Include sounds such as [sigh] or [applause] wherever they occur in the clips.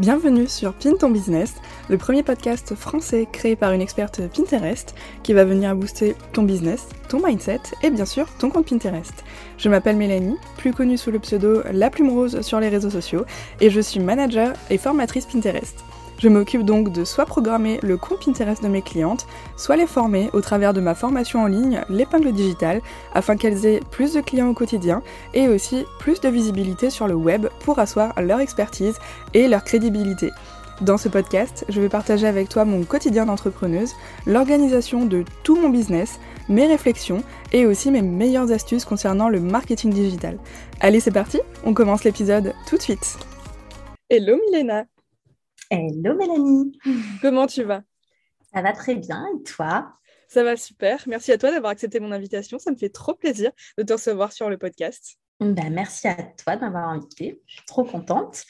Bienvenue sur Pin ton business, le premier podcast français créé par une experte Pinterest qui va venir booster ton business, ton mindset et bien sûr ton compte Pinterest. Je m'appelle Mélanie, plus connue sous le pseudo La Plume Rose sur les réseaux sociaux et je suis manager et formatrice Pinterest. Je m'occupe donc de soit programmer le compte Pinterest de mes clientes, soit les former au travers de ma formation en ligne, l'épingle digitale, afin qu'elles aient plus de clients au quotidien et aussi plus de visibilité sur le web pour asseoir leur expertise et leur crédibilité. Dans ce podcast, je vais partager avec toi mon quotidien d'entrepreneuse, l'organisation de tout mon business, mes réflexions et aussi mes meilleures astuces concernant le marketing digital. Allez, c'est parti, on commence l'épisode tout de suite. Hello Milena Hello Mélanie. Comment tu vas? Ça va très bien et toi? Ça va super. Merci à toi d'avoir accepté mon invitation. Ça me fait trop plaisir de te recevoir sur le podcast. Ben, merci à toi de m'avoir invitée. Je suis trop contente.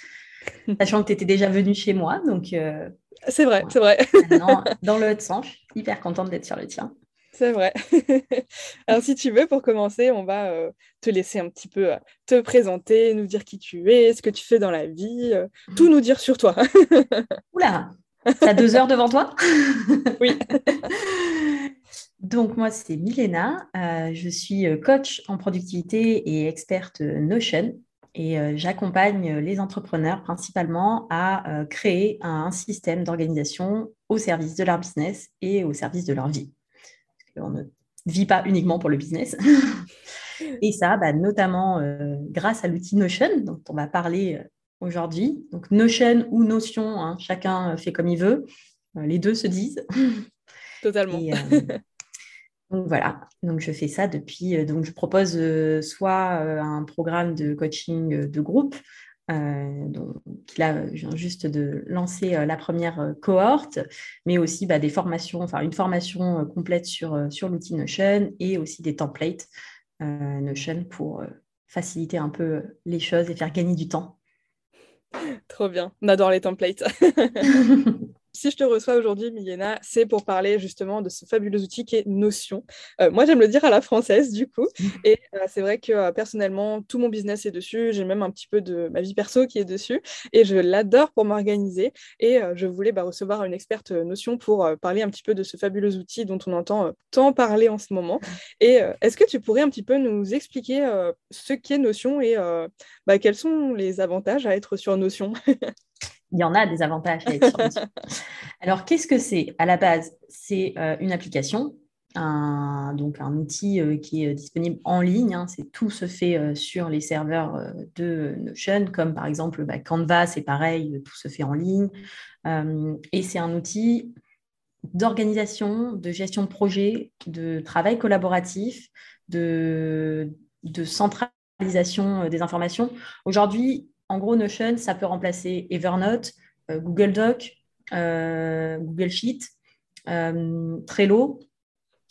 Sachant que tu étais déjà venue chez moi. donc. Euh, c'est vrai, c'est vrai. [laughs] dans le sens, je suis hyper contente d'être sur le tien. C'est vrai. [laughs] Alors, si tu veux, pour commencer, on va euh, te laisser un petit peu euh, te présenter, nous dire qui tu es, ce que tu fais dans la vie, euh, tout nous dire sur toi. [laughs] Oula, t'as deux heures devant toi? [laughs] Oui. Donc, moi, c'est Milena. je suis coach en productivité et experte Notion. Et j'accompagne les entrepreneurs principalement à créer un système d'organisation au service de leur business et au service de leur vie on ne vit pas uniquement pour le business. [laughs] Et ça, bah, notamment euh, grâce à l'outil Notion, dont on va parler euh, aujourd'hui. Donc Notion ou Notion, hein, chacun fait comme il veut. Euh, les deux se disent. [laughs] Totalement. donc voilà, donc je fais ça depuis. donc je propose soit un programme de coaching de groupe, euh, donc là, je viens juste de lancer euh, la première euh, cohorte, mais aussi bah, des formations, enfin une formation complète sur, sur l'outil Notion et aussi des templates Notion pour faciliter un peu les choses et faire gagner du temps. Trop bien, on adore les templates. [laughs] si je te reçois aujourd'hui, Milena, c'est pour parler justement de ce fabuleux outil qui est Notion. Euh, moi, j'aime le dire à la française, du coup. [laughs] Et euh, c'est vrai que euh, personnellement, tout mon business est dessus. J'ai même un petit peu de ma vie perso qui est dessus. Et je l'adore pour m'organiser. Et je voulais bah, recevoir une experte Notion pour parler un petit peu de ce fabuleux outil dont on entend tant parler en ce moment. Et est-ce que tu pourrais un petit peu nous expliquer ce qu'est Notion et bah, quels sont les avantages à être sur Notion? [laughs] il y en a des avantages à être Alors, qu'est-ce que c'est? À la base, c'est euh, une application, un, donc un outil euh, qui est disponible en ligne. Hein. c'est tout se fait euh, sur les serveurs de Notion, comme par exemple bah, Canva, c'est pareil, tout se fait en ligne. et c'est un outil d'organisation, de gestion de projet, de travail collaboratif, de, de centralisation des informations. Aujourd'hui, en gros, Notion, ça peut remplacer Evernote, euh, Google Doc, euh, Google Sheet, euh, Trello,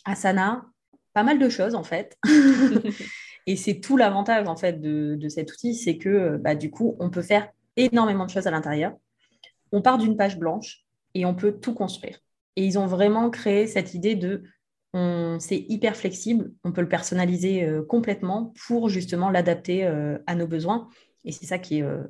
Asana, pas mal de choses en fait. [laughs] [laughs] et c'est tout l'avantage en fait de, cet outil, c'est que bah, du coup, on peut faire énormément de choses à l'intérieur. On part d'une page blanche et on peut tout construire. Et ils ont vraiment créé cette idée de c'est hyper flexible, on peut le personnaliser complètement pour justement l'adapter à nos besoins. Et c'est ça qui est euh,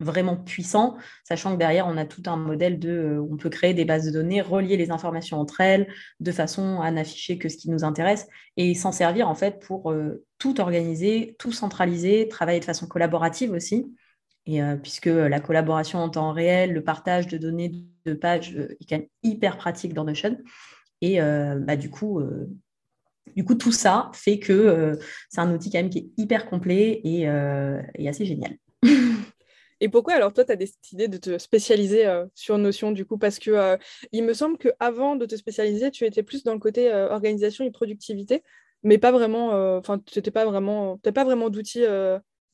vraiment puissant, sachant que derrière, on a tout un modèle de, euh, on peut créer des bases de données, relier les informations entre elles, de façon à n'afficher que ce qui nous intéresse, et s'en servir en fait pour euh, tout organiser, tout centraliser, travailler de façon collaborative aussi. Et puisque la collaboration en temps réel, le partage de données de pages est quand même hyper pratique dans Notion. Et bah, du coup, du coup, tout ça fait que c'est un outil quand même qui est hyper complet et assez génial. Et pourquoi alors toi, tu as décidé de te spécialiser euh, sur Notion du coup? Parce que euh, il me semble qu'avant de te spécialiser, tu étais plus dans le côté euh, organisation et productivité, mais pas vraiment, enfin, tu n'avais pas vraiment, pas vraiment d'outils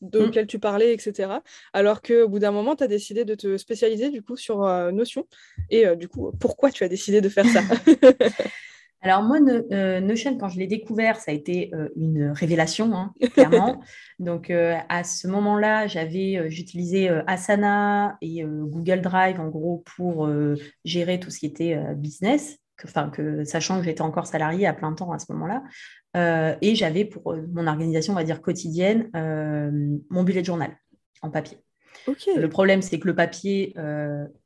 auxquels mm. tu parlais, etc. Alors qu'au bout d'un moment, tu as décidé de te spécialiser du coup sur Notion. Et du coup, pourquoi tu as décidé de faire ça? [laughs] Alors moi, euh, Notion, quand je l'ai découvert, ça a été euh, une révélation, hein, clairement. [laughs] Donc euh, à ce moment-là, j'avais, j'utilisais Asana et Google Drive en gros pour gérer tout ce qui était business, enfin que, sachant que j'étais encore salariée à plein temps à ce moment-là. et j'avais pour mon organisation, on va dire quotidienne, mon bullet journal en papier. Le problème, c'est que le papier,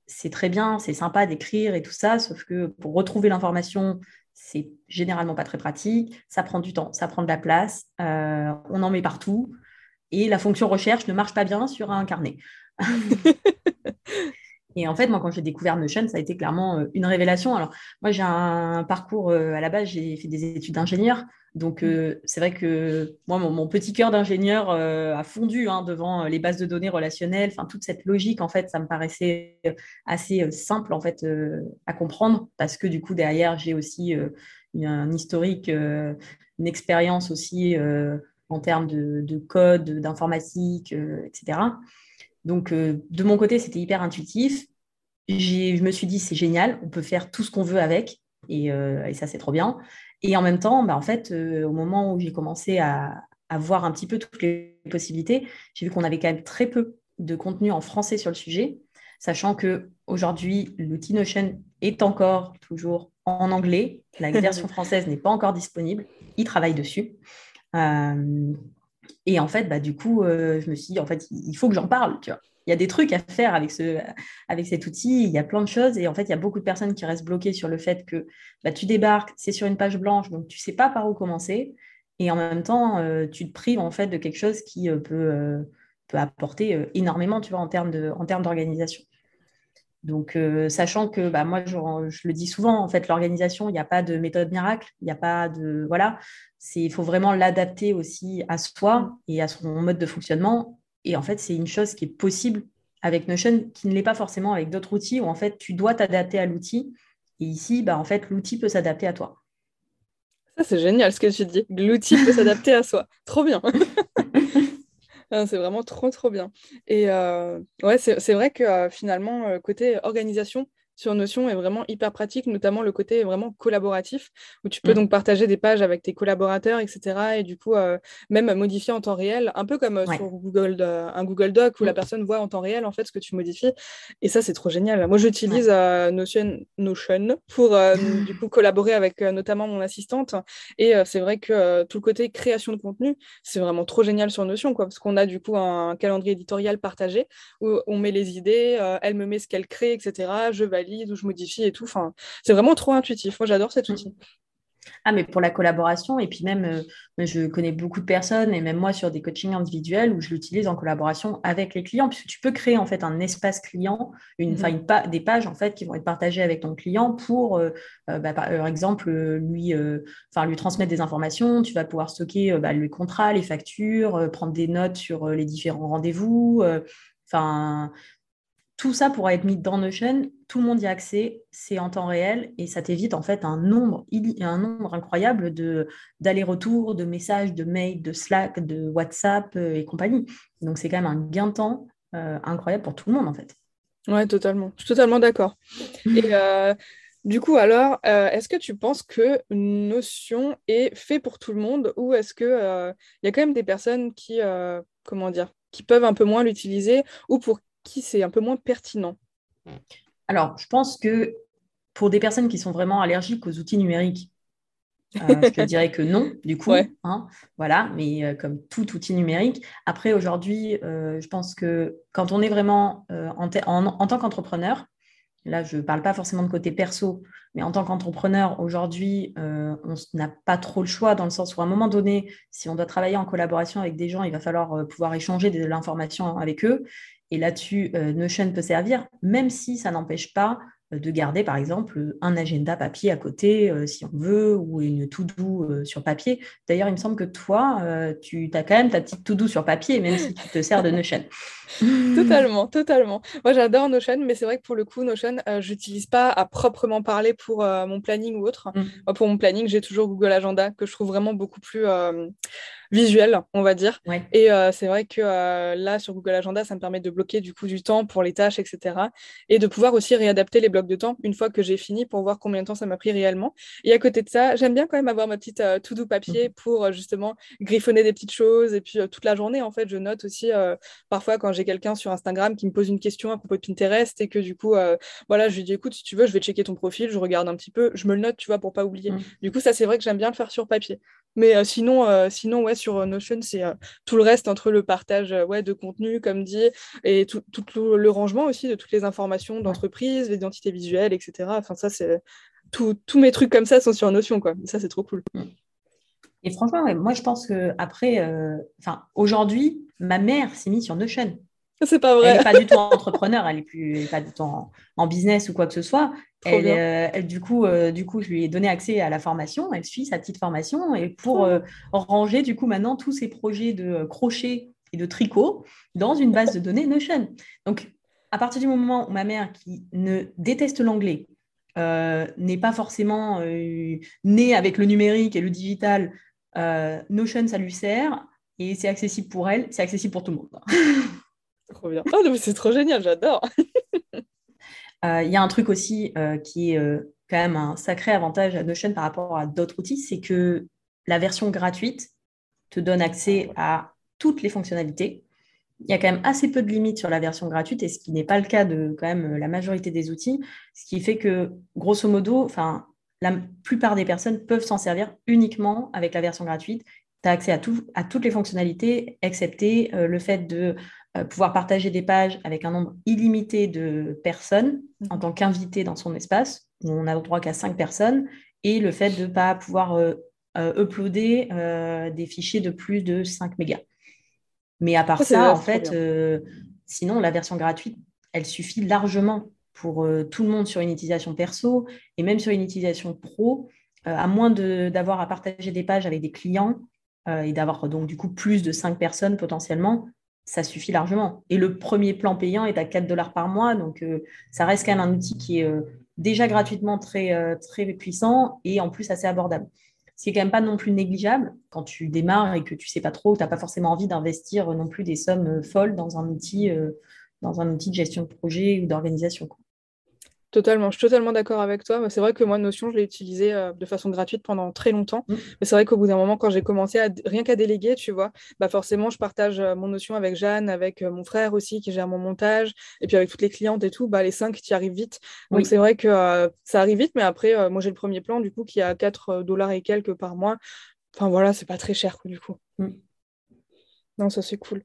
c'est très bien, c'est sympa d'écrire et tout ça, sauf que pour retrouver l'information, c'est généralement pas très pratique, ça prend du temps, ça prend de la place, on en met partout, et la fonction recherche ne marche pas bien sur un carnet. [laughs] [laughs] Et en fait, moi, quand j'ai découvert Notion, ça a été clairement euh, une révélation. Alors, moi, j'ai un parcours, euh, à la base, j'ai fait des études d'ingénieur. Donc, euh, c'est vrai que moi, mon, petit cœur d'ingénieur a fondu hein, devant les bases de données relationnelles. Enfin, toute cette logique, en fait, ça me paraissait assez simple, en fait, à comprendre. Parce que, du coup, derrière, j'ai aussi un historique, une expérience aussi en termes de, de code, d'informatique, etc. Donc, euh, de mon côté, c'était hyper intuitif. Je me suis dit, c'est génial, on peut faire tout ce qu'on veut avec, et, euh, ça, c'est trop bien. Et en même temps, bah, en fait, euh, au moment où j'ai commencé à, voir un petit peu toutes les possibilités, j'ai vu qu'on avait quand même très peu de contenu en français sur le sujet, sachant que aujourd'hui, l'outil Notion est encore toujours en anglais. La version [laughs] française n'est pas encore disponible. Ils travaillent dessus. Et en fait, bah, du coup, euh, je me suis dit, en fait, il faut que j'en parle, tu vois. Il y a des trucs à faire avec, ce, avec cet outil, il y a plein de choses. Et en fait, il y a beaucoup de personnes qui restent bloquées sur le fait que bah, tu débarques, c'est sur une page blanche, donc tu ne sais pas par où commencer. Et en même temps, euh, tu te prives en fait de quelque chose qui euh, peut, peut apporter énormément, tu vois, en termes d'organisation. Donc, sachant que bah, moi, je, je, le dis souvent, en fait, l'organisation, il n'y a pas de méthode miracle, il n'y a pas de. Voilà, il faut vraiment l'adapter aussi à soi et à son mode de fonctionnement. Et en fait, c'est une chose qui est possible avec Notion, qui ne l'est pas forcément avec d'autres outils, où en fait, tu dois t'adapter à l'outil. Et ici, bah, en fait, l'outil peut s'adapter à toi. Ça, c'est génial ce que tu dis. L'outil peut s'adapter à soi. Trop bien. [laughs] Ah, c'est vraiment trop, trop bien. Et euh, ouais, c'est vrai que euh, finalement, euh, côté organisation, sur Notion est vraiment hyper pratique, notamment le côté vraiment collaboratif, où tu peux mm. donc partager des pages avec tes collaborateurs, etc. Et du coup, euh, même modifier en temps réel, un peu comme euh, sur Google, un Google Doc où la mm. personne voit en temps réel en fait ce que tu modifies. Et ça, c'est trop génial. Moi, j'utilise euh, Notion, Notion pour [laughs] du coup collaborer avec notamment mon assistante. Et c'est vrai que tout le côté création de contenu, c'est vraiment trop génial sur Notion, quoi, parce qu'on a du coup un calendrier éditorial partagé où on met les idées, elle me met ce qu'elle crée, etc. Je vais où je modifie et tout. Enfin, c'est vraiment trop intuitif. Moi, j'adore cet outil. Ah, mais pour la collaboration, et puis même, euh, je connais beaucoup de personnes, et même moi sur des coachings individuels où je l'utilise en collaboration avec les clients, puisque tu peux créer en fait un espace client, une, mhm. des pages en fait qui vont être partagées avec ton client pour, euh, euh, bah, par exemple, lui, lui transmettre des informations. Tu vas pouvoir stocker bah, les contrats, les factures, prendre des notes sur les différents rendez-vous. Enfin, tout ça pourra être mis dans Notion, tout le monde y a accès, c'est en temps réel et ça t'évite en fait un nombre, un nombre incroyable d'allers-retours, de messages, de mails, de Slack, de WhatsApp euh, et compagnie. Donc c'est quand même un gain de temps euh, incroyable pour tout le monde en fait. Ouais, totalement. Je suis totalement d'accord. Et euh, du coup, alors, est-ce que tu penses que Notion est fait pour tout le monde ou est-ce qu'il il y a quand même des personnes qui, comment dire, qui peuvent un peu moins l'utiliser ou pour qui c'est un peu moins pertinent Alors, je pense que pour des personnes qui sont vraiment allergiques aux outils numériques, euh, [laughs] je te dirais que non, du coup. Hein, voilà, mais euh, comme tout outil numérique. Après, aujourd'hui, euh, je pense que quand on est vraiment en, en, tant qu'entrepreneur, là, je ne parle pas forcément de côté perso, mais en tant qu'entrepreneur, aujourd'hui, on n'a pas trop le choix dans le sens où à un moment donné, si on doit travailler en collaboration avec des gens, il va falloir pouvoir échanger de l'information avec eux. Et là-dessus, euh, Notion peut servir, même si ça n'empêche pas euh, de garder, par exemple, un agenda papier à côté, euh, si on veut, ou une to-do sur papier. D'ailleurs, il me semble que toi, tu as quand même ta petite to-do sur papier, même si tu te sers de Notion. [laughs] totalement, totalement. Moi, j'adore Notion, mais c'est vrai que pour le coup, Notion, je n'utilise pas à proprement parler pour mon planning ou autre. Mm. pour mon planning, j'ai toujours Google Agenda, que je trouve vraiment beaucoup plus visuel, on va dire. Et euh, c'est vrai que euh, là, sur Google Agenda, ça me permet de bloquer du coup du temps pour les tâches, etc. Et de pouvoir aussi réadapter les blocs de temps une fois que j'ai fini pour voir combien de temps ça m'a pris réellement. Et à côté de ça, j'aime bien quand même avoir ma petite euh, to-do papier mhm. pour justement griffonner des petites choses. Et puis toute la journée, en fait, je note aussi parfois quand j'ai quelqu'un sur Instagram qui me pose une question à propos de Pinterest et que du coup, voilà, je lui dis écoute, si tu veux, je vais checker ton profil, je regarde un petit peu, je me le note, tu vois, pour pas oublier. Mhm. Du coup, ça, c'est vrai que j'aime bien le faire sur papier. Mais sinon, sinon, ouais, sur Notion, c'est tout le reste entre le partage ouais, de contenu, comme dit, et tout, le, rangement aussi de toutes les informations d'entreprise, l'identité visuelle, etc. Enfin, ça, c'est tous mes trucs comme ça sont sur Notion, quoi. Ça, c'est trop cool. Et franchement, moi, je pense que après, enfin, aujourd'hui, ma mère s'est mise sur Notion. C'est pas vrai. Elle n'est pas du tout [laughs] entrepreneur, elle n'est plus pas du tout en, business ou quoi que ce soit. Euh, elle, du, coup, euh, du coup, je lui ai donné accès à la formation. Elle suit sa petite formation et pour euh, ranger du coup maintenant tous ses projets de crochet et de tricot dans une base de données Notion. Donc, à partir du moment où ma mère, qui ne déteste l'anglais, n'est pas forcément née avec le numérique et le digital, Notion, ça lui sert et c'est accessible pour elle, c'est accessible pour tout le monde. [laughs] Trop bien. Oh, c'est trop génial, j'adore. [laughs] Euh, il y a un truc aussi euh, qui est euh, quand même un sacré avantage à Notion par rapport à d'autres outils, c'est que la version gratuite te donne accès à toutes les fonctionnalités. Il y a quand même assez peu de limites sur la version gratuite, et ce qui n'est pas le cas de quand même la majorité des outils, ce qui fait que, grosso modo, enfin, la plupart des personnes peuvent s'en servir uniquement avec la version gratuite. Tu as accès à, tout, à toutes les fonctionnalités, excepté le fait de euh, pouvoir partager des pages avec un nombre illimité de personnes en mhm. tant qu'invité dans son espace, où on a le droit qu'à cinq personnes, et le fait de ne pas pouvoir euh, euh, uploader des fichiers de plus de 5 mégas. Mais à part ça, en fait, sinon, la version gratuite, elle suffit largement pour tout le monde sur une utilisation perso et même sur une utilisation pro, à moins d'avoir à partager des pages avec des clients et d'avoir donc du coup plus de 5 personnes potentiellement, ça suffit largement. Et le premier plan payant est à 4 dollars par mois, donc euh, ça reste quand même un outil qui est euh, déjà gratuitement très, euh, très puissant et en plus assez abordable. Ce qui n'est quand même pas non plus négligeable quand tu démarres et que tu ne sais pas trop, tu n'as pas forcément envie d'investir non plus des sommes folles dans un outil, dans un outil de gestion de projet ou d'organisation. Totalement, je suis totalement d'accord avec toi. C'est vrai que moi, Notion, je l'ai utilisé euh, de façon gratuite pendant très longtemps. Mmh. Mais c'est vrai qu'au bout d'un moment, quand j'ai commencé à rien qu'à déléguer, tu vois, bah forcément, je partage euh, mon Notion avec Jeanne, avec euh, mon frère aussi qui gère mon montage, et puis avec toutes les clientes et tout. Bah, les cinq, tu y arrives vite. Donc c'est vrai que ça arrive vite, mais après, moi, j'ai le premier plan, du coup, qui est à 4 dollars et quelques par mois. Enfin voilà, c'est pas très cher, du coup. Mmh. Non, ça c'est cool.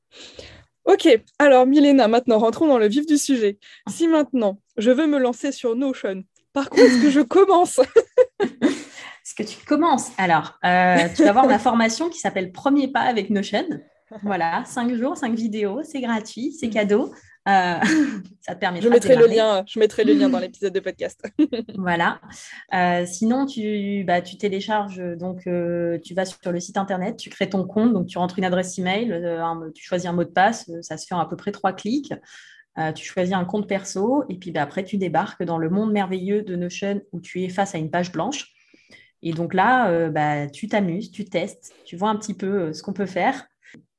Ok, alors Milena, maintenant rentrons dans le vif du sujet. Si maintenant je veux me lancer sur Notion, par quoi est-ce que je commence? [laughs] Est-ce que tu commences? Alors, euh, tu vas voir ma formation qui s'appelle Premier pas avec Notion. Voilà, cinq jours, cinq vidéos, c'est gratuit, c'est cadeau. Euh, [laughs] ça te permet je mettrai le lien, Je mettrai le lien dans l'épisode de podcast. [laughs] voilà. Euh, sinon, tu, bah, tu télécharges, donc euh, tu vas sur le site internet, tu crées ton compte, donc tu rentres une adresse email, tu choisis un mot de passe, ça se fait en à peu près trois clics. tu choisis un compte perso et puis bah, après tu débarques dans le monde merveilleux de Notion où tu es face à une page blanche. Et donc là, bah, tu t'amuses, tu testes, tu vois un petit peu ce qu'on peut faire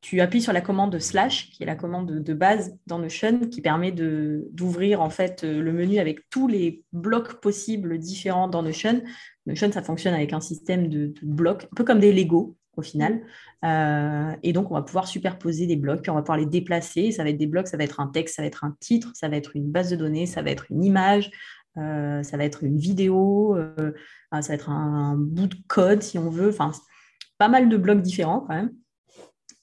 tu appuies sur la commande slash, qui est la commande de base dans Notion, qui permet d'ouvrir en fait euh, le menu avec tous les blocs possibles différents dans Notion. Notion, ça fonctionne avec un système de, blocs, un peu comme des Lego au final. Euh, et donc, on va pouvoir superposer des blocs, on va pouvoir les déplacer. Ça va être des blocs, ça va être un texte, ça va être un titre, ça va être une base de données, ça va être une image, euh, ça va être une vidéo, ça va être un, bout de code si on veut. Enfin, pas mal de blocs différents quand même.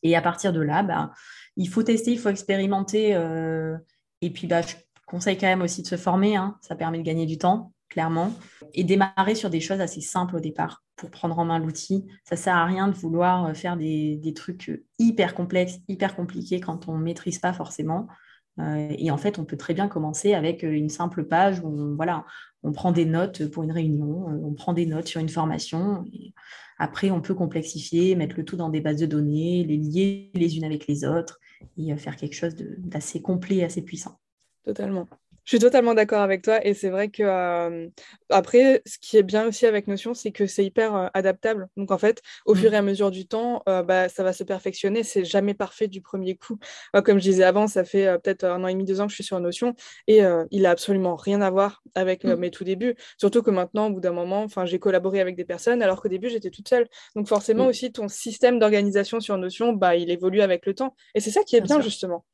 Et à partir de là, bah, il faut tester, il faut expérimenter. Euh, et puis, bah, je conseille quand même aussi de se former. Hein. ça permet de gagner du temps, clairement. Et démarrer sur des choses assez simples au départ pour prendre en main l'outil. Ça ne sert à rien de vouloir euh, faire des, trucs hyper complexes, hyper compliqués quand on ne maîtrise pas forcément. Euh, et en fait, on peut très bien commencer avec une simple page où voilà, on prend des notes pour une réunion, on prend des notes sur une formation. Après, on peut complexifier, mettre le tout dans des bases de données, les lier les unes avec les autres et euh, faire quelque chose d'assez complet, assez puissant. Totalement. Je suis totalement d'accord avec toi et c'est vrai que euh, après, ce qui est bien aussi avec Notion, c'est que c'est hyper euh, adaptable. Donc en fait, au fur et à mesure du temps, euh, bah, ça va se perfectionner. C'est jamais parfait du premier coup. comme je disais avant, ça fait peut-être un an et demi, deux ans que je suis sur Notion et il a absolument rien à voir avec mmh. mes tout débuts. Surtout que maintenant, au bout d'un moment, enfin, j'ai collaboré avec des personnes alors qu'au début j'étais toute seule. Donc forcément mmh. aussi ton système d'organisation sur Notion, bah, il évolue avec le temps. Et c'est ça qui est bien justement.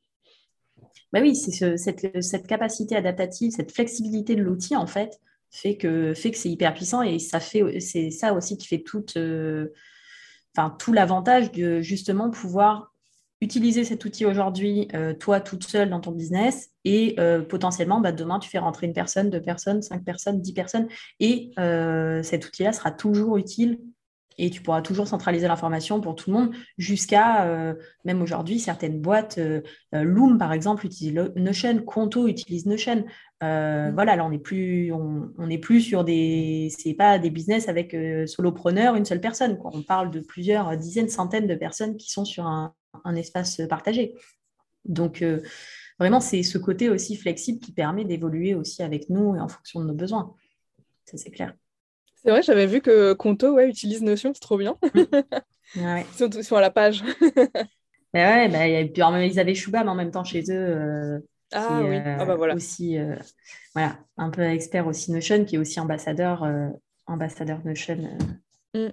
Bah oui, c'est cette, capacité adaptative, cette flexibilité de l'outil, en fait, fait que, fait que c'est hyper puissant et ça fait, c'est ça aussi qui fait toute, euh, tout l'avantage de justement pouvoir utiliser cet outil aujourd'hui, euh, toi toute seule dans ton business, et euh, potentiellement, bah, demain, tu fais rentrer une personne, deux personnes, cinq personnes, dix personnes, et cet outil-là sera toujours utile et tu pourras toujours centraliser l'information pour tout le monde jusqu'à, même aujourd'hui, certaines boîtes, Loom par exemple, utilise Notion, Conto utilise Notion. Mm. Voilà, là, on n'est plus, on, plus sur des, c'est pas des business avec solopreneur, une seule personne. Quoi. On parle de plusieurs dizaines, centaines de personnes qui sont sur un, un espace partagé. Donc, euh, vraiment, c'est ce côté aussi flexible qui permet d'évoluer aussi avec nous et en fonction de nos besoins. Ça, c'est clair. C'est vrai, j'avais vu que Conto ouais, utilise Notion, c'est trop bien. [laughs] ouais. Ils sont à la page. [laughs] bah ouais, bah, ils avaient mais en même temps chez eux. Euh, ah oui, ah bah voilà. Aussi, euh, voilà, un peu expert aussi Notion, qui est aussi ambassadeur, ambassadeur Notion. Mm.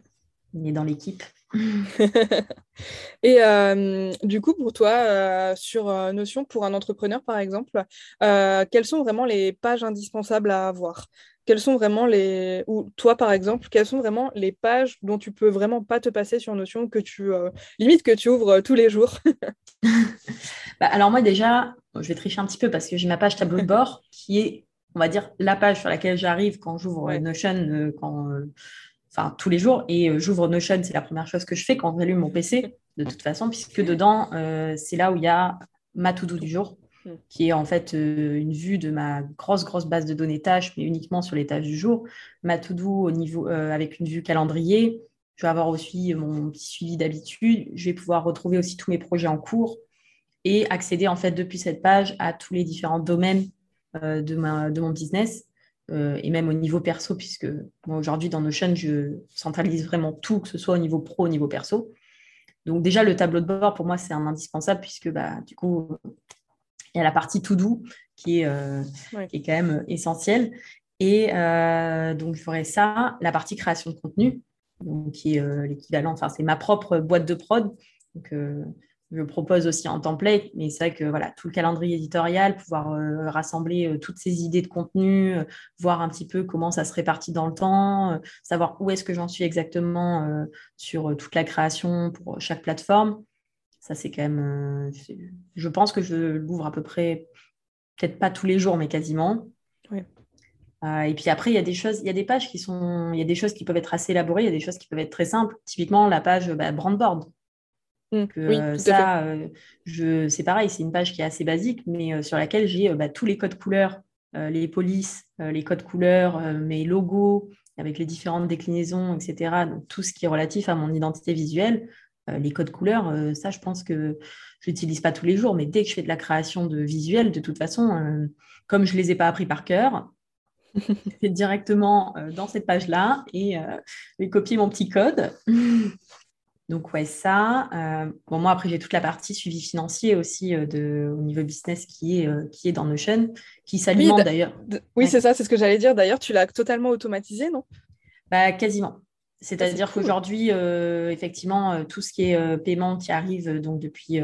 Il est dans l'équipe. [laughs] Et euh, du coup, pour toi, euh, sur euh, Notion, pour un entrepreneur, par exemple, quelles sont vraiment les pages indispensables à avoir? Quelles sont vraiment les... Ou toi, par exemple, quelles sont vraiment les pages dont tu peux vraiment pas te passer sur Notion, que tu... limite que tu ouvres tous les jours? [laughs] Bah, Alors moi, déjà, je vais tricher un petit peu parce que j'ai ma page tableau de [laughs] bord qui est, on va dire, la page sur laquelle j'arrive quand j'ouvre Notion, quand enfin tous les jours. Et euh, j'ouvre Notion, c'est la première chose que je fais quand j'allume mon PC, de toute façon, puisque dedans, euh, c'est là où il y a ma to-do du jour. Qui est en fait euh, une vue de ma grosse, grosse base de données tâches, mais uniquement sur les tâches du jour. Ma to-do niveau, avec une vue calendrier. Je vais avoir aussi mon petit suivi d'habitude. Je vais pouvoir retrouver aussi tous mes projets en cours et accéder en fait depuis cette page à tous les différents domaines de, ma, de mon business euh, et même au niveau perso, puisque moi aujourd'hui dans Notion, je centralise vraiment tout, que ce soit au niveau pro, au niveau perso. Donc déjà, le tableau de bord, pour moi, c'est un indispensable, puisque bah, du coup, il y a la partie tout doux qui est, euh, qui est quand même essentielle. Et euh, donc, je ferai ça, la partie création de contenu, donc, qui est l'équivalent, enfin, c'est ma propre boîte de prod. Donc, je propose aussi en template, mais c'est vrai que voilà, tout le calendrier éditorial, pouvoir euh, rassembler euh, toutes ces idées de contenu, euh, voir un petit peu comment ça se répartit dans le temps, savoir où est-ce que j'en suis exactement sur toute la création pour chaque plateforme. Ça, c'est quand même. je pense que je l'ouvre à peu près, peut-être pas tous les jours, mais quasiment. et puis après, il y a des choses, il y a des pages qui sont, il y a des choses qui peuvent être assez élaborées, il y a des choses qui peuvent être très simples. Typiquement, la page bah, Brandboard. Mmh. Euh, ça, euh, c'est pareil, c'est une page qui est assez basique, mais euh, sur laquelle j'ai bah, tous les codes couleurs, les polices, les codes couleurs, mes logos avec les différentes déclinaisons, etc. Donc tout ce qui est relatif à mon identité visuelle, les codes couleurs, ça, je pense que je n'utilise pas tous les jours, mais dès que je fais de la création de visuels, de toute façon, comme je ne les ai pas appris par cœur, c'est directement dans cette page-là et je vais copier mon petit code. Donc, ouais, ça. Euh, bon, moi, après, j'ai toute la partie suivi financier aussi euh, de, au niveau business qui est, euh, qui est dans Notion, qui s'alimente d'ailleurs. Oui, c'est ça, c'est ce que j'allais dire. D'ailleurs, tu l'as totalement automatisé, non? Bah, Quasiment. C'est-à-dire qu'aujourd'hui, effectivement, tout ce qui est paiement qui arrive donc depuis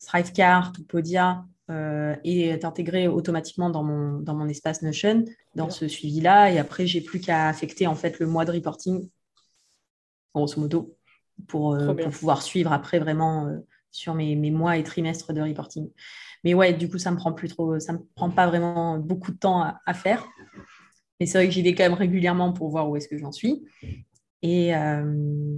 Thrivecart ou Podia est intégré automatiquement dans mon, dans mon espace Notion, dans ce suivi-là. Et après, j'ai plus qu'à affecter en fait le mois de reporting, grosso modo pour, euh, pouvoir suivre après vraiment euh, sur mes, mois et trimestres de reporting. Mais ouais, du coup, ça me prend plus trop, ça me prend pas vraiment beaucoup de temps à, faire. Mais c'est vrai que j'y vais quand même régulièrement pour voir où est-ce que j'en suis. Et euh,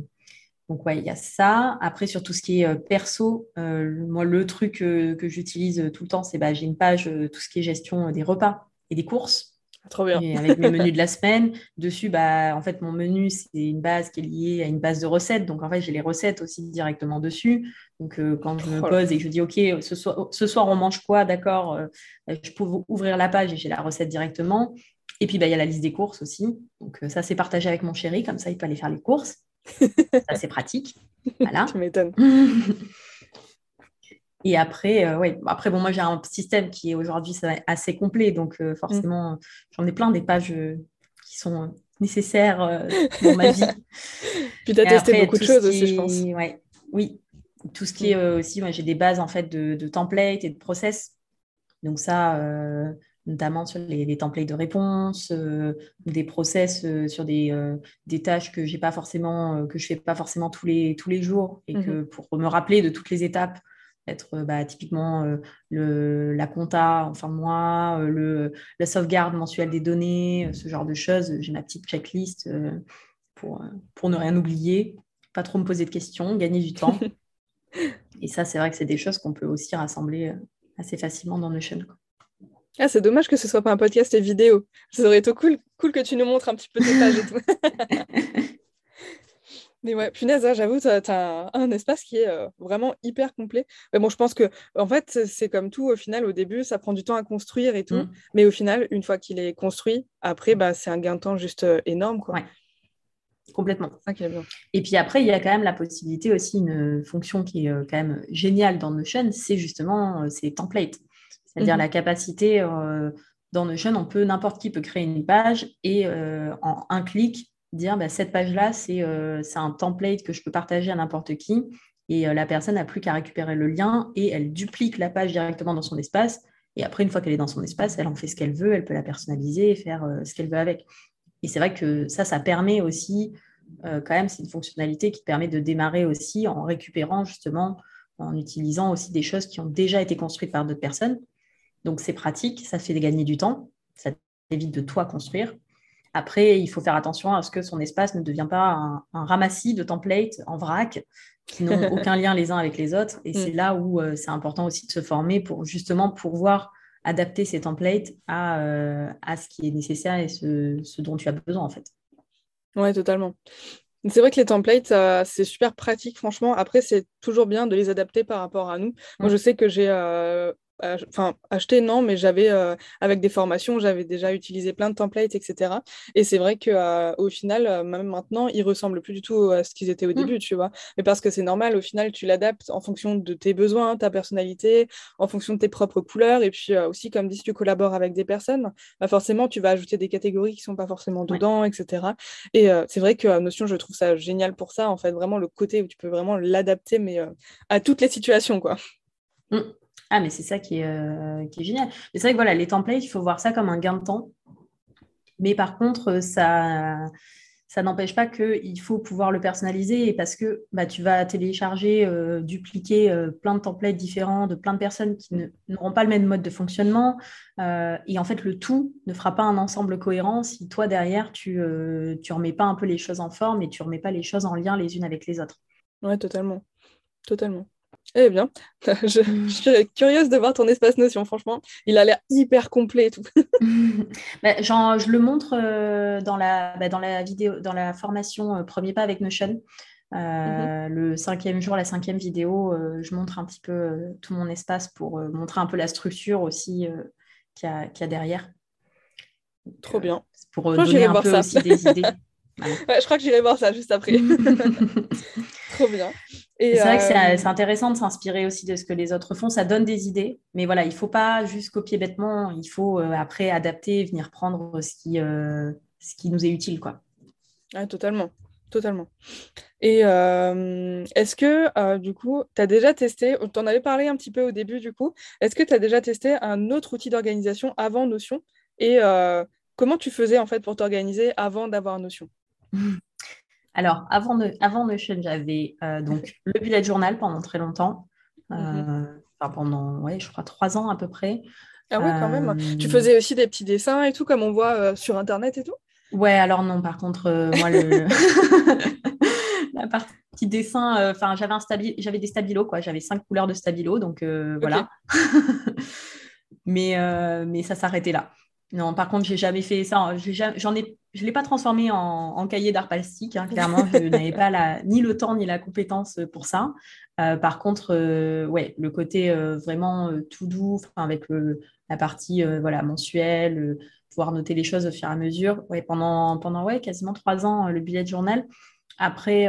donc, ouais, il y a ça. Après, sur tout ce qui est perso, moi, le truc que j'utilise tout le temps, c'est bah, j'ai une page, tout ce qui est gestion des repas et des courses. Trop bien. avec mes menus [laughs] de la semaine. Dessus, bah, en fait, mon menu, c'est une base qui est liée à une base de recettes. Donc, en fait, j'ai les recettes aussi directement dessus. Donc, euh, quand je me pose et que je dis, OK, ce soir, ce soir on mange quoi? D'accord, euh, je peux ouvrir la page et j'ai la recette directement. Et puis, bah, il y a la liste des courses aussi. Donc, euh, ça, c'est partagé avec mon chéri. Comme ça, il peut aller faire les courses. ça, c'est pratique. [laughs] Voilà. tu m'étonnes. [laughs] Et après, euh, ouais, après bon, moi j'ai un système qui est aujourd'hui assez complet, donc euh, forcément, mm. j'en ai plein des pages qui sont nécessaires dans ma vie. Puis [laughs] tu as testé beaucoup de choses aussi, je pense. Ouais, oui, tout ce qui est mm. aussi, moi j'ai des bases en fait de, de templates et de process. Donc ça, notamment sur les, templates de réponse, des process sur des, des, tâches que j'ai pas forcément, que je fais pas forcément tous les, tous les jours, et que mmh pour me rappeler de toutes les étapes, être bah, typiquement le, la compta en fin de mois, le, la sauvegarde mensuelle des données, ce genre de choses. J'ai ma petite checklist pour, pour ne rien oublier, pas trop me poser de questions, gagner du temps. [laughs] Et ça, c'est vrai que c'est des choses qu'on peut aussi rassembler assez facilement dans Notion. Quoi. Ah, c'est dommage que ce soit pas un podcast et vidéo. Ça aurait été cool, cool que tu nous montres un petit peu tes pages et tout. [laughs] Mais ouais, punaise, hein, j'avoue, tu as, un, espace qui est euh, vraiment hyper complet. Mais bon, je pense que, en fait, c'est comme tout, au final, au début, ça prend du temps à construire et tout. Mm. Mais au final, une fois qu'il est construit, après, bah, c'est un gain de temps juste euh, énorme. Quoi. Ouais. Complètement. Et puis après, il y a quand même la possibilité aussi, une fonction qui est euh, quand même géniale dans Notion, c'est justement ces templates. C'est-à-dire mhm. la capacité dans Notion, on peut, n'importe qui peut créer une page et en un clic, dire bah, cette page-là, c'est un template que je peux partager à n'importe qui. Et la personne n'a plus qu'à récupérer le lien et elle duplique la page directement dans son espace. Et après, une fois qu'elle est dans son espace, elle en fait ce qu'elle veut, elle peut la personnaliser et faire ce qu'elle veut avec. Et c'est vrai que ça, ça permet aussi, quand même, c'est une fonctionnalité qui permet de démarrer aussi en récupérant justement, en utilisant aussi des choses qui ont déjà été construites par d'autres personnes. Donc c'est pratique, ça fait gagner du temps, ça évite de toi construire. Après, il faut faire attention à ce que son espace ne devienne pas un, ramassis de templates en vrac qui n'ont [laughs] aucun lien les uns avec les autres. Et c'est mm. là où euh, c'est important aussi de se former pour justement pouvoir adapter ces templates à, euh, à ce qui est nécessaire et ce, dont tu as besoin en fait. Ouais, totalement. C'est vrai que les templates, c'est super pratique, franchement. Après, c'est toujours bien de les adapter par rapport à nous. Moi, mm. je sais que j'ai euh, enfin acheter non mais j'avais euh, avec des formations j'avais déjà utilisé plein de templates etc et c'est vrai que euh, au final euh, même maintenant ils ressemblent plus du tout à ce qu'ils étaient au mmh. début tu vois. Mais parce que c'est normal au final tu l'adaptes en fonction de tes besoins ta personnalité en fonction de tes propres couleurs. Et puis aussi comme dit si tu collabores avec des personnes bah forcément tu vas ajouter des catégories qui sont pas forcément dedans etc et c'est vrai que Notion je trouve ça génial pour ça en fait. Vraiment le côté où tu peux vraiment l'adapter mais à toutes les situations quoi. Mmh. Ah, mais c'est ça qui est, euh, génial. c'est vrai que voilà, les templates, il faut voir ça comme un gain de temps. Mais par contre, ça, ça n'empêche pas qu'il faut pouvoir le personnaliser parce que bah, tu vas télécharger, euh, dupliquer euh, plein de templates différents de plein de personnes qui n'auront pas le même mode de fonctionnement. et en fait, le tout ne fera pas un ensemble cohérent si toi, derrière, tu ne remets pas un peu les choses en forme et tu ne remets pas les choses en lien les unes avec les autres. Oui, totalement. Totalement. Eh bien, [laughs] je, suis curieuse de voir ton espace notion, franchement. Il a l'air hyper complet et tout. [laughs] [laughs] Bah, je le montre euh, dans, la, bah, dans la vidéo, dans la formation euh, Premier pas avec Notion. Euh, mhm. Le cinquième jour, la cinquième vidéo, je montre un petit peu tout mon espace pour montrer un peu la structure aussi qu'il y, a derrière. Trop bien. Pour donner un peu aussi des idées. Je crois que j'irai voir ça juste après. [laughs] Trop bien. C'est vrai que euh, c'est intéressant de s'inspirer aussi de ce que les autres font. Ça donne des idées. Mais voilà, il ne faut pas juste copier bêtement. Il faut euh, après adapter, venir prendre ce qui, euh, ce qui nous est utile. Quoi. totalement. Totalement. Et est-ce que, du coup, tu as déjà testé, tu en avais parlé un petit peu au début, du coup, est-ce que tu as déjà testé un autre outil d'organisation avant Notion? Et comment tu faisais, en fait, pour t'organiser avant d'avoir Notion? [laughs] alors, avant, Notion, j'avais euh, donc le bullet journal pendant très longtemps. Euh, mhm. Pendant, ouais, je crois, trois ans à peu près. Ah oui, quand même. Tu euh, faisais aussi des petits dessins et tout, comme on voit sur Internet et tout? Ouais, alors non, par contre, moi, le... [laughs] la partie dessin, enfin, j'avais, un j'avais des stabilos, quoi. J'avais cinq couleurs de stabilo, donc voilà. [laughs] mais, mais ça s'arrêtait là. Non, par contre, j'ai jamais fait ça. J'en ai, je l'ai pas transformé en, cahier d'art plastique. Hein, clairement, je [laughs] n'avais pas la, ni le temps ni la compétence pour ça. Euh, par contre, euh, ouais, le côté euh, vraiment tout doux, avec la partie voilà mensuelle, pouvoir noter les choses au fur et à mesure. Ouais, pendant pendant ouais quasiment trois ans le bullet journal. Après,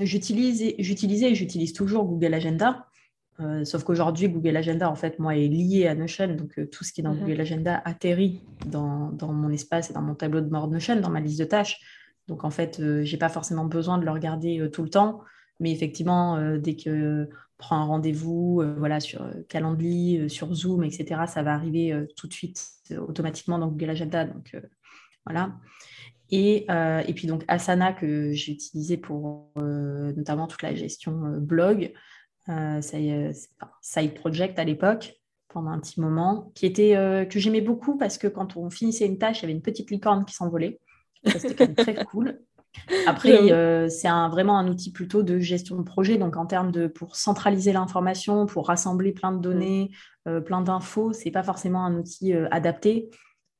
j'utilisais, j'utilisais et j'utilise toujours Google Agenda. Euh, sauf qu'aujourd'hui, Google Agenda, en fait, moi, est lié à Notion. Donc, euh, tout ce qui est dans mhm. Google Agenda atterrit dans, mon espace et dans mon tableau de bord Notion, dans ma liste de tâches. Donc, en fait, euh, je n'ai pas forcément besoin de le regarder tout le temps. Mais effectivement, dès que prend un rendez-vous, voilà, sur Calendly, sur Zoom, etc., ça va arriver tout de suite automatiquement dans Google Agenda. Donc voilà. Et, et, puis donc Asana que j'ai utilisé pour notamment toute la gestion blog, Side Project à l'époque pendant un petit moment, qui était que j'aimais beaucoup parce que quand on finissait une tâche, il y avait une petite licorne qui s'envolait. C'était quand même très [laughs] cool. Après, euh, c'est vraiment un outil plutôt de gestion de projet. Donc, en termes de pour centraliser l'information, pour rassembler plein de données, euh, plein d'infos, c'est pas forcément un outil euh, adapté.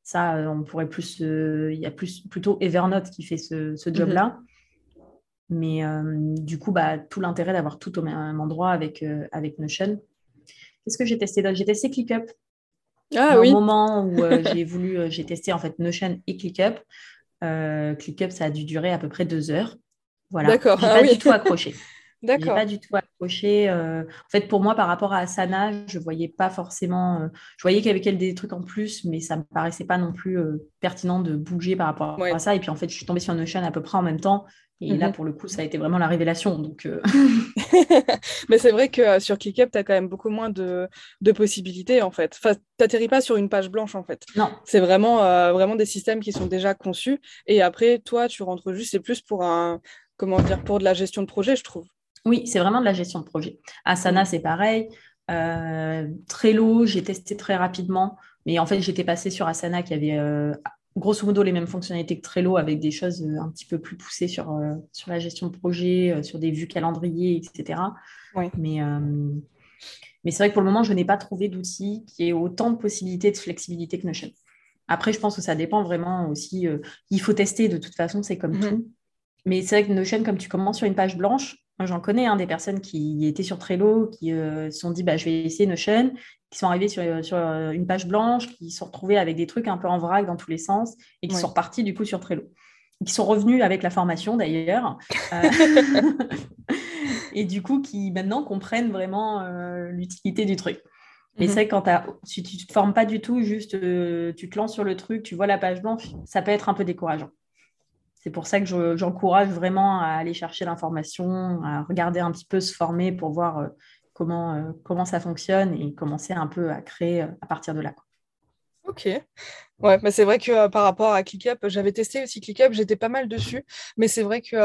Ça, on pourrait plus. Il y a plus plutôt Evernote qui fait ce, ce mhm. job-là. Mais du coup, bah, tout l'intérêt d'avoir tout au même endroit avec, avec Notion. Qu'est-ce que j'ai testé J'ai testé ClickUp. Ah, oui. Au moment où [laughs] j'ai voulu, j'ai testé en fait Notion et ClickUp. Euh, ClickUp, ça a dû durer à peu près deux heures. Voilà. D'accord. J'ai ah pas du tout accroché. [laughs] D'accord. pas du tout accroché. Euh, en fait, pour moi, par rapport à Asana, je voyais pas forcément. Euh, je voyais qu'il y avait des trucs en plus, mais ça me paraissait pas non plus pertinent de bouger par rapport à ça. Et puis, en fait, je suis tombée sur Notion à peu près en même temps. Et là, mhm. pour le coup, ça a été vraiment la révélation. Donc, euh. [laughs] [laughs] Mais c'est vrai que euh, sur ClickUp, tu as quand même beaucoup moins de, possibilités, en fait. Enfin, tu n'atterris pas sur une page blanche, en fait. Non. C'est vraiment, euh, vraiment des systèmes qui sont déjà conçus. Et après, toi, tu rentres juste, c'est plus pour un, comment dire, pour de la gestion de projet, je trouve. Oui, c'est vraiment de la gestion de projet. Asana, mm. c'est pareil. Trello, j'ai testé très rapidement. Mais en fait, j'étais passée sur Asana qui avait grosso modo les mêmes fonctionnalités que Trello avec des choses euh, un petit peu plus poussées sur, euh, sur la gestion de projet, euh, sur des vues calendrier, etc. Mais, mais c'est vrai que pour le moment, je n'ai pas trouvé d'outil qui ait autant de possibilités de flexibilité que Notion. Après, je pense que ça dépend vraiment aussi. il faut tester de toute façon, c'est comme mm-hmm. tout. Mais c'est vrai que Notion, comme tu commences sur une page blanche, j'en connais hein, des personnes qui étaient sur Trello, qui se sont dit bah, je vais essayer Notion qui sont arrivés sur, sur, euh, une page blanche, qui se sont retrouvés avec des trucs un peu en vrac dans tous les sens et qui sont repartis du coup sur Trello. qui sont revenus avec la formation d'ailleurs. Euh, [laughs] [laughs] et du coup, qui maintenant comprennent vraiment euh, l'utilité du truc. Mais mhm. c'est quand si tu ne te formes pas du tout, juste tu te lances sur le truc, tu vois la page blanche, ça peut être un peu décourageant. C'est pour ça que j'encourage vraiment à aller chercher l'information, à regarder un petit peu, se former pour voir comment, euh, comment ça fonctionne et commencer un peu à créer euh, à partir de là. Ok. Ouais, c'est vrai que euh, par rapport à ClickUp, j'avais testé aussi ClickUp, j'étais pas mal dessus, mais c'est vrai que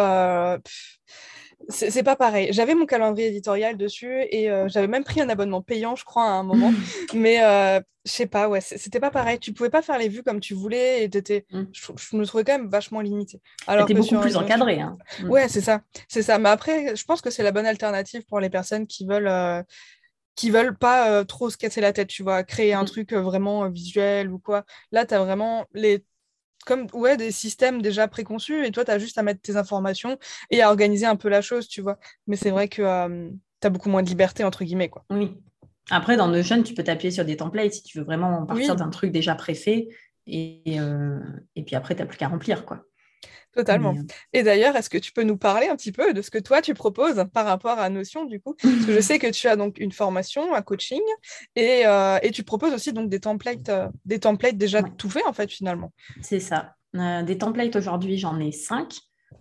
c'est pas pareil. J'avais mon calendrier éditorial dessus et euh, j'avais même pris un abonnement payant, je crois, à un moment. [laughs] Mais euh, je sais pas, ouais, c'était pas pareil. Tu pouvais pas faire les vues comme tu voulais et mmh. je, me trouvais quand même vachement limité. Alors que beaucoup plus encadré. Hein. Mmh. Ouais, c'est ça, c'est ça. Mais après, je pense que c'est la bonne alternative pour les personnes qui veulent. Euh, qui veulent pas trop se casser la tête, tu vois, créer un mmh. truc vraiment visuel ou quoi. Là, tu as vraiment les comme ouais, des systèmes déjà préconçus et toi, tu as juste à mettre tes informations et à organiser un peu la chose, tu vois. Mais c'est vrai que euh, tu as beaucoup moins de liberté, entre guillemets. Quoi. Oui. Après, dans Notion, tu peux t'appuyer sur des templates si tu veux vraiment partir d'un truc déjà préfait. Et, euh, et puis après, tu n'as plus qu'à remplir. quoi. Totalement. Euh, et d'ailleurs, est-ce que tu peux nous parler un petit peu de ce que toi tu proposes par rapport à Notion du coup? Parce que je sais que tu as donc une formation, un coaching, et, euh, et tu proposes aussi donc des templates, euh, des templates déjà tout faits en fait finalement. C'est ça. des templates aujourd'hui, j'en ai cinq.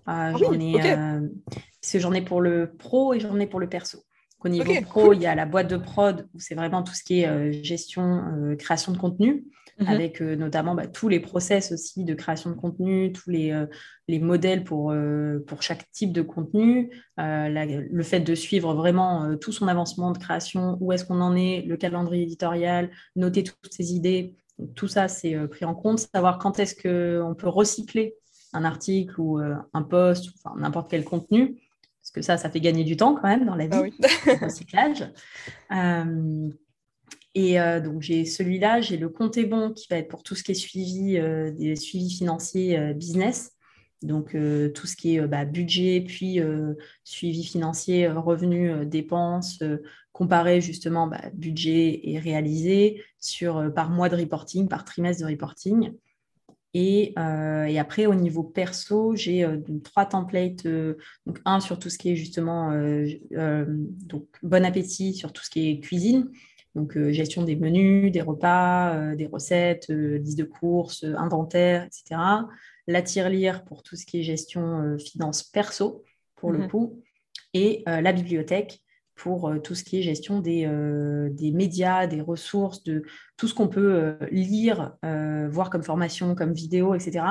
Ah j'en ai, parce que j'en ai pour le pro et j'en ai pour le perso. Au niveau pro, il y a la boîte de prod où c'est vraiment tout ce qui est gestion, création de contenu. Mhm. avec euh, notamment bah, tous les process aussi de création de contenu, tous les, euh, les modèles pour, euh, pour chaque type de contenu, le fait de suivre vraiment tout son avancement de création, où est-ce qu'on en est, le calendrier éditorial, noter toutes ses idées. tout ça, c'est pris en compte, savoir quand est-ce qu'on peut recycler un article ou un post, enfin n'importe quel contenu, parce que ça, ça fait gagner du temps quand même dans la ah vie, le recyclage. [laughs] Et euh, donc, j'ai celui-là, j'ai le compte est bon qui va être pour tout ce qui est suivi, euh, des suivis financiers euh, business. Donc, tout ce qui est bah, budget, puis suivi financier, revenus, dépenses, comparer justement bah, budget et réalisé sur, par mois de reporting, par trimestre de reporting. Et, et, après, au niveau perso, j'ai trois templates. donc, un sur tout ce qui est justement donc, bon appétit, sur tout ce qui est cuisine. Donc, euh, gestion des menus, des repas, euh, des recettes, euh, liste de courses, inventaire, etc. La tirelire pour tout ce qui est gestion finance perso, pour le mhm. coup. et la bibliothèque pour tout ce qui est gestion des, des, médias, des ressources, de tout ce qu'on peut lire, voir comme formation, comme vidéo, etc.,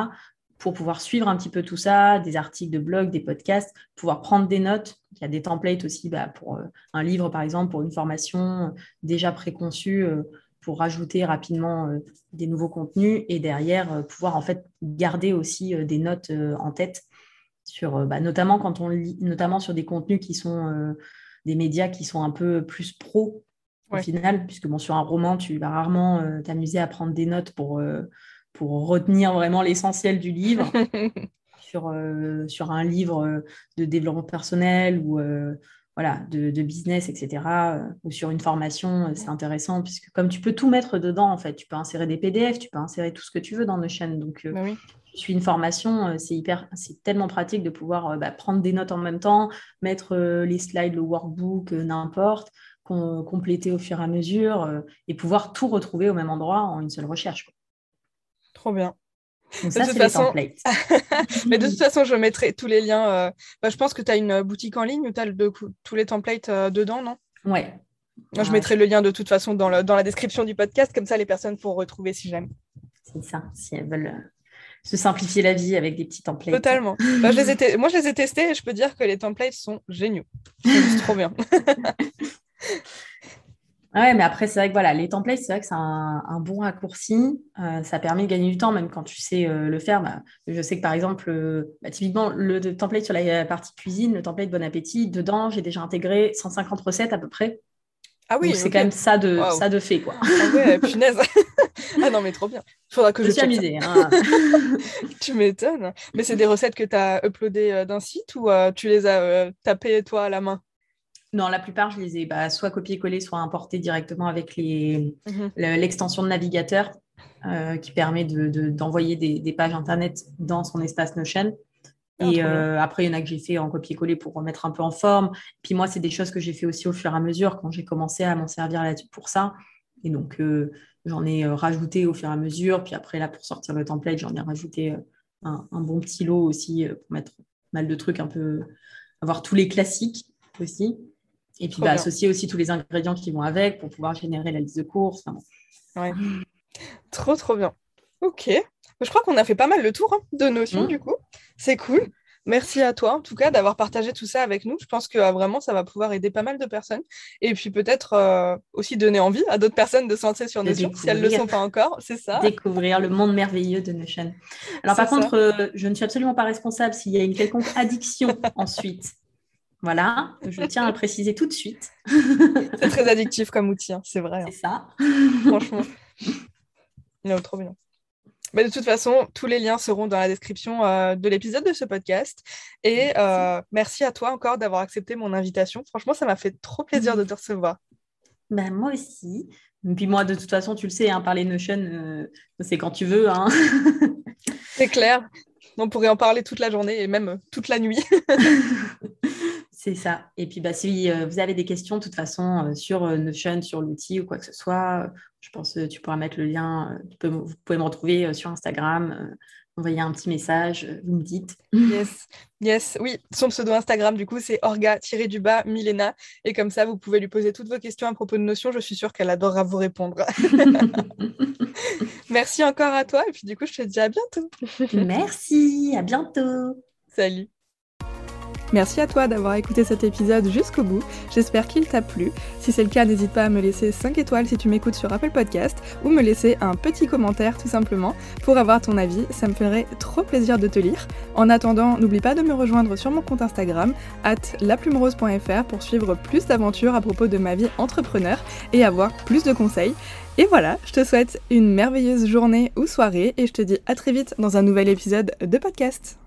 pour pouvoir suivre un petit peu tout ça, des articles de blog, des podcasts, pouvoir prendre des notes. Il y a des templates aussi bah, pour euh, un livre, par exemple, pour une formation euh, déjà préconçue, euh, pour rajouter rapidement des nouveaux contenus et derrière pouvoir en fait garder aussi des notes en tête sur, bah, notamment quand on lit, notamment sur des contenus qui sont des médias qui sont un peu plus pro au final, puisque bon, sur un roman, tu vas rarement t'amuser à prendre des notes pour pour retenir vraiment l'essentiel du livre. [laughs] sur, euh, sur un livre euh, de développement personnel ou euh, voilà, de, business, etc. ou sur une formation, c'est intéressant puisque comme tu peux tout mettre dedans, en fait, tu peux insérer des PDF, tu peux insérer tout ce que tu veux dans nos chaînes. Donc, bah je suis une formation, c'est hyper, c'est tellement pratique de pouvoir bah, prendre des notes en même temps, mettre les slides, le workbook, n'importe, compléter au fur et à mesure et pouvoir tout retrouver au même endroit en une seule recherche. Trop bien. de toute façon... [laughs] Mais de toute façon, je mettrai tous les liens. Euh, bah, je pense que tu as une boutique en ligne où tu as tous les templates euh, dedans, non? Ouais. Je mettrai le lien de toute façon dans, dans, la description du podcast, comme ça les personnes pourront retrouver si j'aime. C'est ça, si elles veulent euh, se simplifier la vie avec des petits templates. Totalement. [laughs] Bah, je les ai Moi, je les ai testés et je peux dire que les templates sont géniaux. C'est trop bien. [laughs] Ouais, mais après, c'est vrai que voilà, les templates, c'est vrai que c'est un, bon raccourci. Euh, ça permet de gagner du temps, même quand tu sais euh, le faire. Bah, je sais que par exemple, euh, bah, typiquement, le, template sur la partie cuisine, le template Bon Appétit, dedans, j'ai déjà intégré 150 recettes à peu près. Ah oui, c'est quand même ça de, ça de fait, quoi. Ah ouais, [laughs] punaise. [laughs] ah non, mais trop bien. Il faudra que je, je amusée. Hein. [laughs] tu m'étonnes. Mais c'est des recettes que tu as uploadées d'un site ou tu les as tapées toi à la main? Non, la plupart, je les ai bah, soit copiés-collés, soit importés directement avec mhm. l'extension de navigateur euh, qui permet d'envoyer des, pages Internet dans son espace Notion. Ah, et euh, après, il y en a que j'ai fait en copier-coller pour remettre un peu en forme. Puis moi, c'est des choses que j'ai fait aussi au fur et à mesure quand j'ai commencé à m'en servir là pour ça. Et donc, euh, j'en ai rajouté au fur et à mesure. Puis après, là, pour sortir le template, j'en ai rajouté un, un, bon petit lot aussi pour mettre mal de trucs un peu, avoir tous les classiques aussi. Et puis bah, associer aussi tous les ingrédients qui vont avec pour pouvoir générer la liste de courses. ouais. Trop, trop bien. Ok. Je crois qu'on a fait pas mal le tour hein, de notions, mmh. du coup. C'est cool. Merci à toi, en tout cas, d'avoir partagé tout ça avec nous. Je pense que euh, vraiment, ça va pouvoir aider pas mal de personnes. Et puis peut-être euh, aussi donner envie à d'autres personnes de se lancer sur Notion, si elles ne le sont pas encore. C'est ça? Découvrir le monde merveilleux de Notion. Alors par contre, euh, je ne suis absolument pas responsable s'il y a une quelconque addiction [laughs] ensuite voilà, je tiens à préciser tout de suite. [laughs] c'est très addictif comme outil, hein, c'est vrai. Hein. C'est ça. Franchement. Non, trop bien. Mais de toute façon, tous les liens seront dans la description euh, de l'épisode de ce podcast. Et euh, merci. à toi encore d'avoir accepté mon invitation. Franchement, ça m'a fait trop plaisir de te recevoir. Ben, moi aussi. Et puis moi, de toute façon, tu le sais, hein, parler Notion, euh, c'est quand tu veux. Hein. c'est clair. On pourrait en parler toute la journée et même toute la nuit. [laughs] C'est ça. Et puis, bah, si euh, vous avez des questions, de toute façon, euh, sur euh, Notion, sur l'outil ou quoi que ce soit, je pense que tu pourras mettre le lien. vous pouvez me retrouver sur Instagram, envoyer un petit message, vous me dites. [laughs] Yes, yes, oui. Son pseudo Instagram, du coup, c'est orga-du-bas Milena. Et comme ça, vous pouvez lui poser toutes vos questions à propos de Notion. Je suis sûre qu'elle adorera vous répondre. [laughs] Merci encore à toi. Et puis, du coup, je te dis à bientôt. Merci, à bientôt. Salut. Merci à toi d'avoir écouté cet épisode jusqu'au bout, j'espère qu'il t'a plu. Si c'est le cas, n'hésite pas à me laisser 5 étoiles si tu m'écoutes sur Apple Podcast ou me laisser un petit commentaire tout simplement pour avoir ton avis, ça me ferait trop plaisir de te lire. En attendant, n'oublie pas de me rejoindre sur mon compte Instagram, at laplumerose.fr pour suivre plus d'aventures à propos de ma vie entrepreneur et avoir plus de conseils. Et voilà, je te souhaite une merveilleuse journée ou soirée et je te dis à très vite dans un nouvel épisode de podcast.